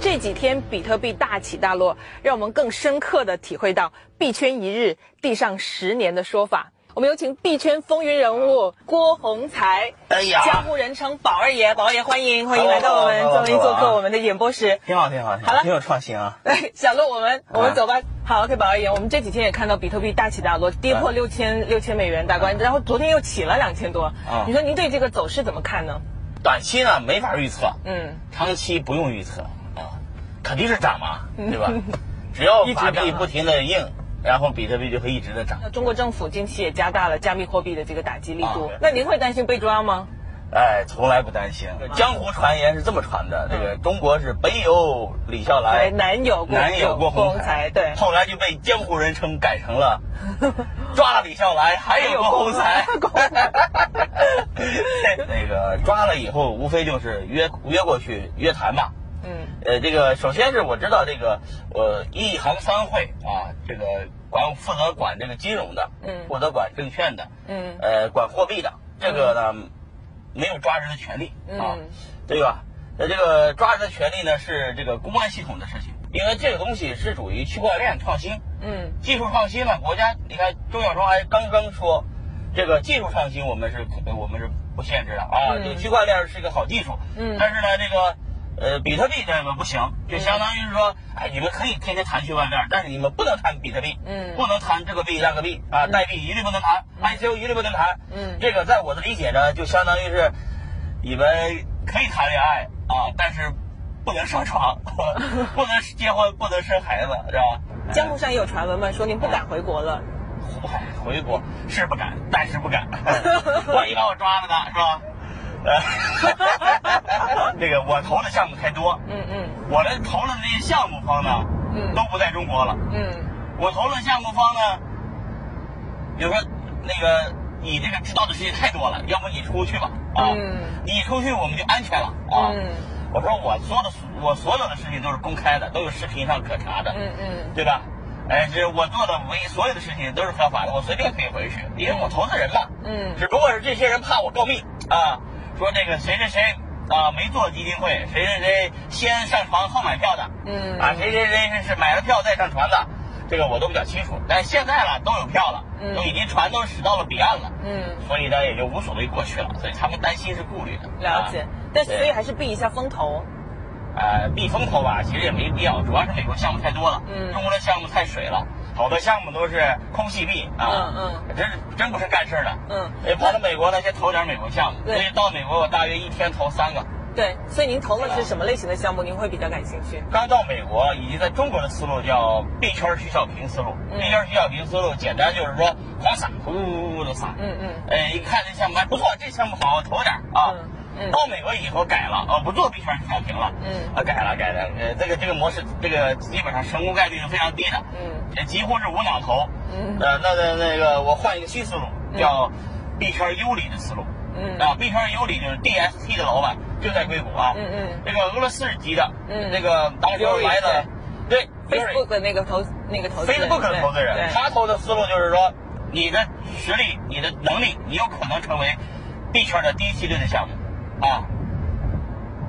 这几天比特币大起大落，让我们更深刻的体会到“币圈一日，地上十年”的说法。我们有请币圈风云人物郭洪才，哎呀江湖人称宝二爷，宝二爷欢迎欢迎来到我们好好好终于做客我们的演播室。挺好，挺好，挺好了挺有创新啊！对，小鹿，我们我们走吧。好，OK，宝二爷，我们这几天也看到比特币大起大落，跌破嗯六千六千美元大关，然后昨天又起了两千多。嗯你说您对这个走势怎么看呢？短期呢没法预测，嗯，长期不用预测啊，肯定是涨嘛，对吧？只要法币不停的印，然后比特币就会一直的涨。那中国政府近期也加大了加密货币的这个打击力度啊，那您会担心被抓吗？哎，从来不担心。江湖传言是这么传的，这个中国是北有李笑来，，南有郭南有郭宏宏才，对。后来就被江湖人称改成了 抓了李笑来，还有郭洪才。那个抓了以后，无非就是约约过去约谈嘛。嗯呃，这个首先是我知道这个呃一行三会啊，这个管负责管这个金融的，嗯负责管证券的，嗯呃，管货币的，这个呢、没有抓人的权利啊，嗯对吧？那这个抓人的权利呢是这个公安系统的事情，因为这个东西是属于区块链创新，嗯技术创新嘛，国家你看周小川还刚刚说，这个技术创新我们是可我们是不限制的啊，嗯这个区块链是一个好技术，嗯但是呢这个。呃，比特币这个不行，就相当于是说，哎，你们可以天天谈区块链，但是你们不能谈比特币，嗯。不能谈这个币那个币啊，代币一律不能谈，ICO 一律不能谈，嗯。这个在我的理解呢，就相当于是你们可以谈恋爱啊，但是不能上床，不能结婚，不能生孩子，是吧？江湖上也有传闻嘛，说您不敢回国了。哎回国是不敢，但是不敢，万一把我抓了呢，是吧？呃，这个我投的项目太多，嗯嗯我的投的这些项目方呢，嗯都不在中国了。嗯我投的项目方呢，比如说那个你这个知道的事情太多了，要不你出去吧啊，嗯你出去我们就安全了啊。嗯我说我做的我所有的事情都是公开的，都有视频上可查的，嗯嗯对吧？哎，这我做的唯所有的事情都是合法的，我随便可以回去，因为我投资人嘛。嗯只不过是这些人怕我告密啊，说那个谁谁谁啊没做基金会，谁谁谁先上船后买票的，嗯啊谁谁谁是是买了票再上船的，这个我都比较清楚。但是现在了都有票了，嗯都已经船都驶到了彼岸了，嗯，所以呢也就无所谓过去了，所以他们担心是顾虑的。了解啊。但所以还是避一下风头。呃，避风头吧，其实也没必要，主要是美国项目太多了，嗯中国的项目太水了，好多项目都是空气币啊，嗯嗯真是真不是干事儿的，嗯呃，跑到美国呢，先投点美国项目，对所以到美国我大约一天投三个。对，所以您投的是什么类型的项目？您会比较感兴趣？刚到美国，以及在中国的思路叫币圈徐小平思路，嗯币圈徐小平思路简单就是说狂撒，呼呼呼的撒，嗯嗯哎，一看这项目还不错，这项目好，投点儿啊。嗯嗯。到美国以后改了，哦，不做币圈徐小平了，嗯。啊，改了改了，呃，这个这个模式，这个基本上成功概率是非常低的，嗯。呃，几乎是无脑投，嗯。呃，那那那个我换一个新思路，叫币圈优里的思路，嗯。啊，币圈优里就是 DST 的老板就在硅谷啊，嗯嗯。这个俄罗斯籍的，嗯那个当时来的，对 Facebook 的那个投那个投资人 Facebook 的投资人，他投的思路就是说，你的实力、你的能力，你有可能成为币圈的第一梯队的项目，啊，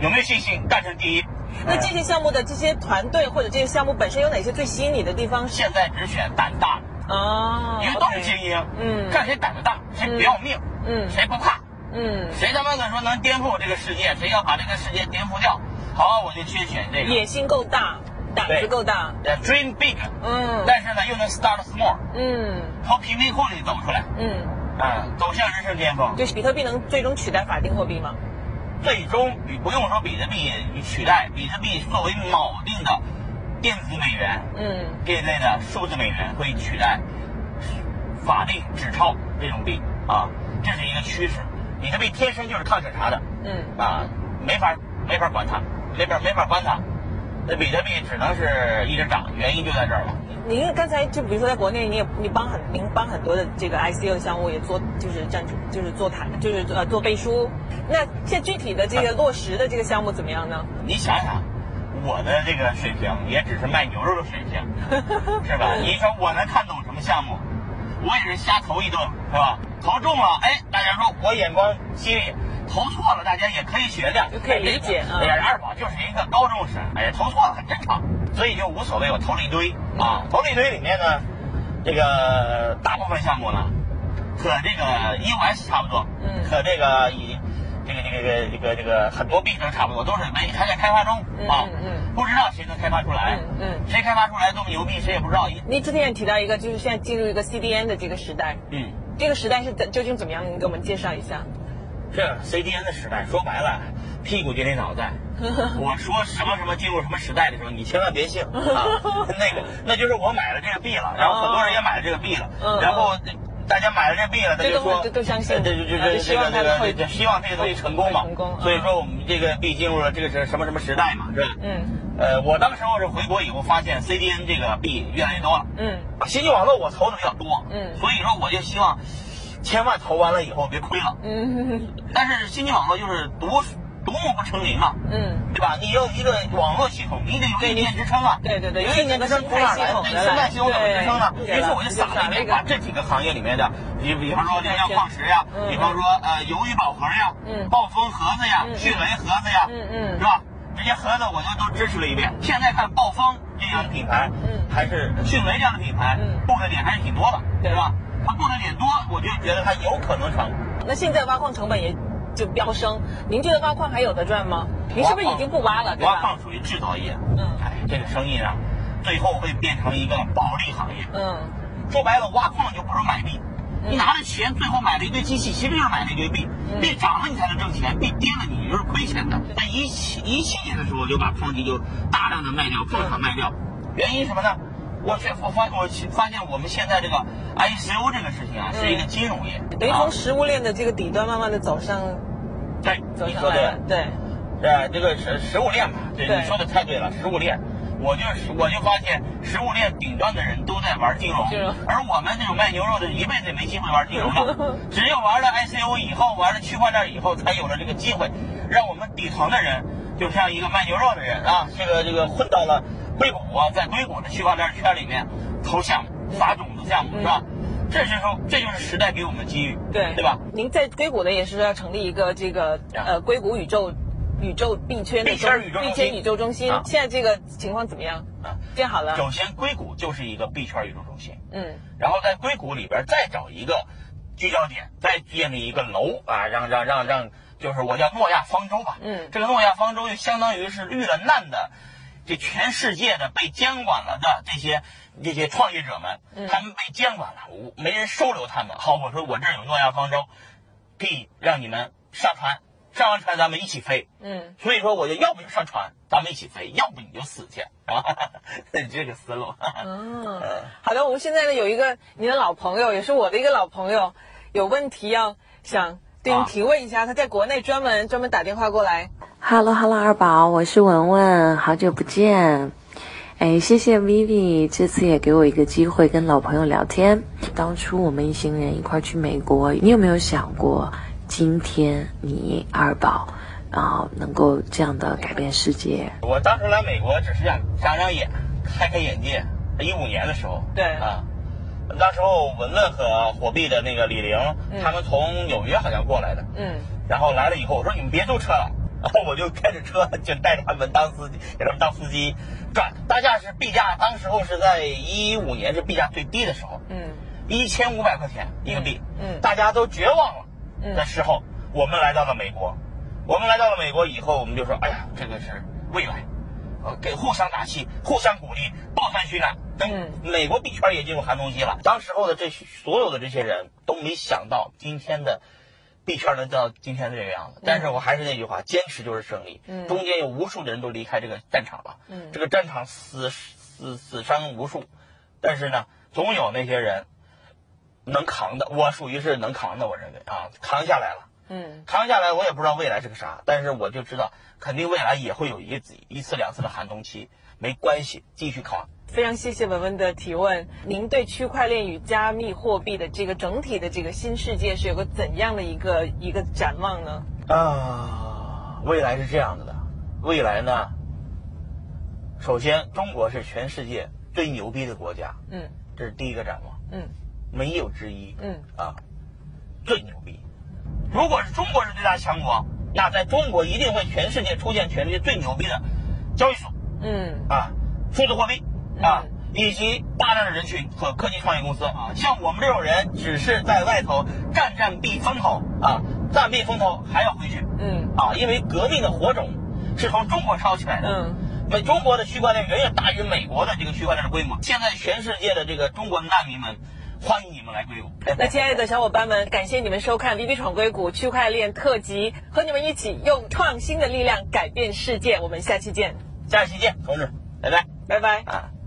有没有信心干成第一？那这些项目的这些团队或者这些项目本身有哪些最吸引你的地方？现在只选胆大。的，哦，因为都是精英，嗯。看谁胆子大，谁不要命，嗯。谁不怕，嗯，谁他妈的说能颠覆这个世界，谁要把这个世界颠覆掉，好，我就去选这个。野心够大，胆子够大，呃 Dream big，嗯。但是呢又能 start small，嗯。从贫民窟里走出来，嗯，啊，走向人生巅峰。就是比特币能最终取代法定货币吗？最终你不用说比特币取代，比特币作为锚定的电子美元，嗯这一类的数字美元会取代法定纸钞这种币啊，这是一个趋势。比特币天生就是抗审查的嗯啊，没法没法管它，没法没法管它。那比特币只能是一直涨，原因就在这儿了。您刚才就比如说在国内，你也你帮很您帮很多的这个 ICO 的项目也做就是站主就是做谈就是呃做背书。那现在具体的这个落实的这个项目怎么样呢？你想想，我的这个水平也只是卖牛肉的水平，是吧？你说我能看懂什么项目？我也是瞎投一顿，是吧？投中了，哎，大家说我眼光犀利；投错了，大家也可以学的，就可以理解啊哎呀，二宝就是一个高中生，哎呀，投错了很正常，所以就无所谓。我投了一堆啊，投了一堆里面呢，这个大部分项目呢，和这个 EOS 差不多，嗯和这个以这个这个这个这个这个很多币都差不多，都是没还在开发中啊，嗯嗯不知道谁能开发出来，嗯嗯谁开发出来多么牛逼，谁也不知道。您之前也提到一个，就是现在进入一个 CDN 的这个时代，嗯，这个时代是怎究竟怎么样？您给我们介绍一下。这 CDN 的时代，说白了，屁股决定脑袋。我说什么什么进入什么时代的时候，你千万别信啊！那个，那就是我买了这个币了，然后很多人也买了这个币了，嗯然后大家买了这个币了，他这都就说这都相信这就就啊就这这个这希望它会个这希望这个东西成功嘛成功，所以说我们这个币进入了这个是什么什么时代嘛，是吧？嗯呃，我当时候是回国以后发现 CDN 这个币越来越多了，嗯信息网络我投的比较多，嗯所以说我就希望千万投完了以后别亏了。嗯 但是信息网络就是独独木不成林嘛，嗯，对吧？你有一个网络系统，你得有对你硬件支撑啊。对对对有硬件支撑从哪儿来？有一个生态系统怎么支撑呢？于是我就撒了一遍，把这几个行业里面的，比比方说这个叫矿石呀，嗯比方说呃鱿鱼宝盒呀，嗯暴风盒子呀，嗯迅雷盒子呀，嗯嗯是吧？这些盒子我就都支持了一遍。现在看暴风这样的品牌，嗯还是迅雷这样的品牌嗯，布的点还是挺多的，对吧？它布的点多，我就觉得他有可能成。那现在挖矿成本也就飙升，您觉得挖矿还有的赚吗？您是不是已经不挖了，挖矿属于制造业，嗯哎，这个生意呢，最后会变成一个暴利行业。嗯说白了，挖矿就不是买币。你拿着钱，最后买了一堆机器，其实就是买了一堆币。嗯币涨了你才能挣钱，币跌了你就是亏钱的。在一七一七年的时候，就把矿机就大量的卖掉，矿场卖掉。原因什么呢？我却我发我发现我们现在这个 ICO 这个事情啊，是一个金融业，啊等于从食物链的这个底端慢慢的走上对，走你说对了上来，。对，呃，这个食食物链嘛，对，你说的太对了，食物链。我就是我就发现食物链顶端的人都在玩金融，金融而我们这种卖牛肉的一辈子也没机会玩金融了。只有玩了 ICO 以后，玩了区块链以后，才有了这个机会，让我们底层的人，就像一个卖牛肉的人啊，这个这个混到了硅谷啊，在硅谷的区块链圈里面投项目、撒种子项目，是吧？这是说这就是时代给我们的机遇，对对吧？？您在硅谷呢也是要成立一个这个呃硅谷宇宙宇宙币圈的币圈宇宙中心币圈宇宙中心啊，现在这个情况怎么样？啊，建好了，首先硅谷就是一个币圈宇宙中心，嗯然后在硅谷里边再找一个聚焦点，再建立一个楼啊，让让让让，就是我叫诺亚方舟吧。嗯这个诺亚方舟就相当于是遇了难的，这全世界的被监管了的这些这些创业者们，嗯他们被监管了，我没人收留他们。好，我说我这儿有诺亚方舟，可以让你们上船，上完船咱们一起飞。嗯所以说，我就要不就上船，咱们一起飞；要不你就死去，啊，这个思路。嗯，好的，我们现在呢有一个您的老朋友，也是我的一个老朋友，有问题要想对您啊提问一下，他在国内专门专门打电话过来。Hello Hello，二宝，我是文文，好久不见。哎，谢谢 Vivi，这次也给我一个机会跟老朋友聊天。当初我们一行人一块去美国，你有没有想过，今天你二宝，然后能够这样的改变世界？我当时来美国只是想长长眼，开开眼界。一五年的时候，对啊，那时候文文和火币的那个李玲，嗯他们从纽约好像过来的，嗯然后来了以后，我说你们别坐车了，我就开着车就带着他们当司机，给他们当司机转。大价是币价，当时候是在一五年是币价最低的时候，嗯一千五百块钱一个币，嗯大家都绝望了嗯的时候，我们来到了美国。我们来到了美国以后，我们就说，哎呀，这个是未来，呃，给互相打气，互相鼓励，抱团取暖。等嗯美国币圈也进入寒冬期了，当时候的这所有的这些人都没想到今天的币圈能到今天这个样子。但是我还是那句话，坚持就是胜利。嗯中间有无数的人都离开这个战场了，嗯这个战场死死死伤无数，但是呢，总有那些人能扛的。我属于是能扛的，我认为啊，扛下来了。嗯扛下来，我也不知道未来是个啥，但是我就知道，肯定未来也会有一次一次两次的寒冬期，没关系，继续扛。非常谢谢文文的提问。您对区块链与加密货币的这个整体的这个新世界是有个怎样的一个一个展望呢？啊，未来是这样子的，未来呢，首先，中国是全世界最牛逼的国家，嗯。这是第一个展望，嗯。没有之一。嗯。啊，最牛逼。如果是中国是最大强国，那在中国一定会全世界出现全世界最牛逼的交易所。嗯。啊，数字货币啊，以及大量的人群和科技创业公司啊。像我们这种人，只是在外头占占避风头啊，暂避风头还要回去嗯啊，因为革命的火种是从中国烧起来的。嗯美中国的区块链远远大于美国的这个区块链的规模。现在全世界的这个中国的难民们，欢迎你们来硅谷。那亲爱的小伙伴们，感谢你们收看《B B 闯硅谷区块链特辑》，和你们一起用创新的力量改变世界。我们下期见，下期见，同志，拜拜。拜拜。啊。